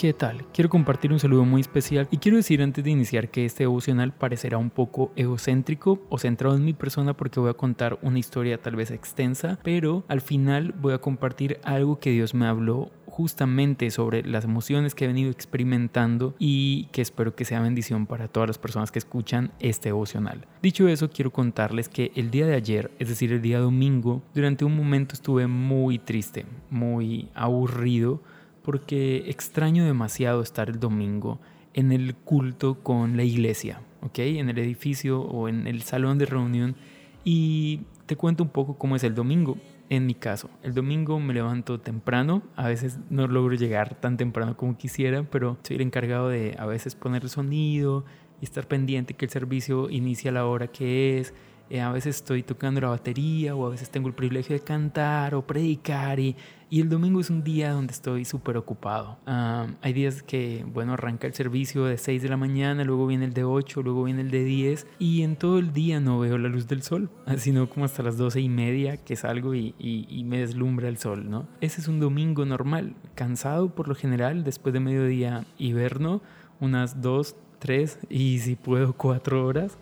¿qué tal? Quiero compartir un saludo muy especial y quiero decir antes de iniciar que este devocional parecerá un poco egocéntrico o centrado en mi persona porque voy a contar una historia tal vez extensa, pero al final voy a compartir algo que Dios me habló justamente sobre las emociones que he venido experimentando y que espero que sea bendición para todas las personas que escuchan este devocional. Dicho eso, quiero contarles que el día de ayer, es decir, el día domingo, durante un momento estuve muy triste, muy aburrido porque extraño demasiado estar el domingo en el culto con la iglesia, ¿ok? En el edificio o en el salón de reunión. Y te cuento un poco cómo es el domingo. En mi caso, el domingo me levanto temprano, a veces no logro llegar tan temprano como quisiera, pero soy el encargado de a veces poner el sonido y estar pendiente que el servicio inicie a la hora que es, eh, a veces estoy tocando la batería o a veces tengo el privilegio de cantar o predicar y, y el domingo es un día donde estoy súper ocupado. hay días que, bueno, arranca el servicio de 6 de la mañana, luego viene el de 8, luego viene el de 10 y en todo el día no veo la luz del sol, sino como hasta las 12 y media que salgo y, y, y me deslumbra el sol, ¿no? Ese es un domingo normal, cansado por lo general, después de mediodía hiberno, unas 2, 3 y si puedo 4 horas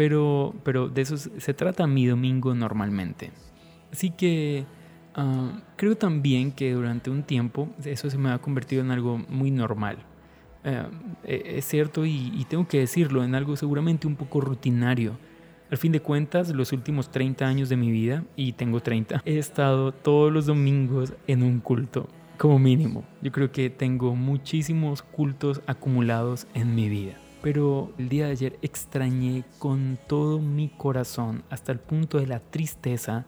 pero, pero de eso se trata mi domingo normalmente. Así que ah, creo también que durante un tiempo eso se me ha convertido en algo muy normal. E, es cierto y, y, tengo que decirlo, en algo seguramente un poco rutinario. Al fin de cuentas, los últimos 30 años de mi vida, y tengo 30, he estado todos los domingos en un culto, como mínimo. Yo creo que tengo muchísimos cultos acumulados en mi vida pero el día de ayer extrañé con todo mi corazón, hasta el punto de la tristeza,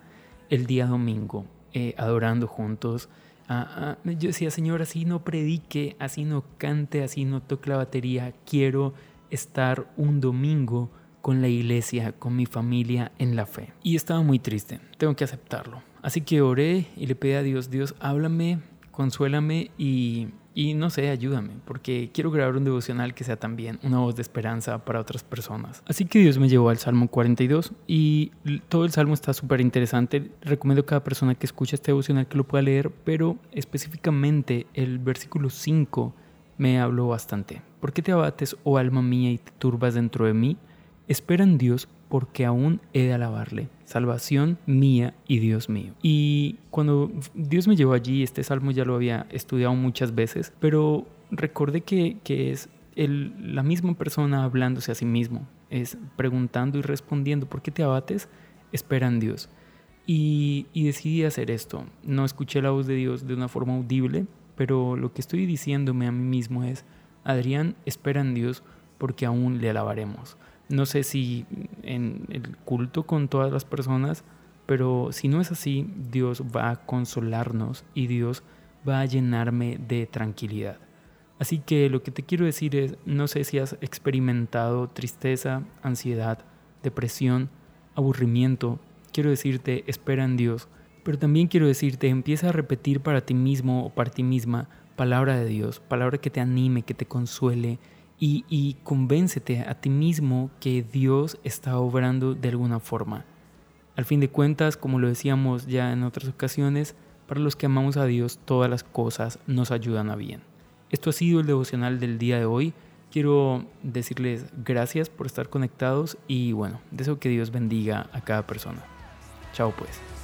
el día domingo, eh, adorando juntos. Ah, ah, yo decía, Señor, así no predique, así no cante, así no toque la batería, quiero estar un domingo con la iglesia, con mi familia en la fe. Y estaba muy triste, tengo que aceptarlo. Así que oré y le pedí a Dios, Dios, háblame, consuélame y y no sé, ayúdame, porque quiero grabar un devocional que sea también una voz de esperanza para otras personas. Así que Dios me llevó al Salmo 42 y todo el Salmo está súper interesante. Recomiendo a cada persona que escuche este devocional que lo pueda leer, pero específicamente el versículo 5 me habló bastante. ¿Por qué te abates, oh alma mía, y te turbas dentro de mí? Espera en Dios porque aún he de alabarle, salvación mía y Dios mío. Y cuando Dios me llevó allí, este salmo ya lo había estudiado muchas veces, pero recordé que, es la misma persona hablándose a sí mismo, es preguntando y respondiendo, ¿por qué te abates? Espera en Dios. Y, y decidí hacer esto. No escuché la voz de Dios de una forma audible, pero lo que estoy diciéndome a mí mismo es, Adrián, espera en Dios porque aún le alabaremos. No sé si en el culto con todas las personas, pero si no es así, Dios va a consolarnos y Dios va a llenarme de tranquilidad. Así que lo que te quiero decir es, no sé si has experimentado tristeza, ansiedad, depresión, aburrimiento. Quiero decirte, espera en Dios. Pero también quiero decirte, empieza a repetir para ti mismo o para ti misma palabra de Dios, palabra que te anime, que te consuele, y, convéncete a ti mismo que Dios está obrando de alguna forma. Al fin de cuentas, como lo decíamos ya en otras ocasiones, para los que amamos a Dios todas las cosas nos ayudan a bien. Esto ha sido el devocional del día de hoy. Quiero decirles gracias por estar conectados y bueno, deseo que Dios bendiga a cada persona. Chao pues.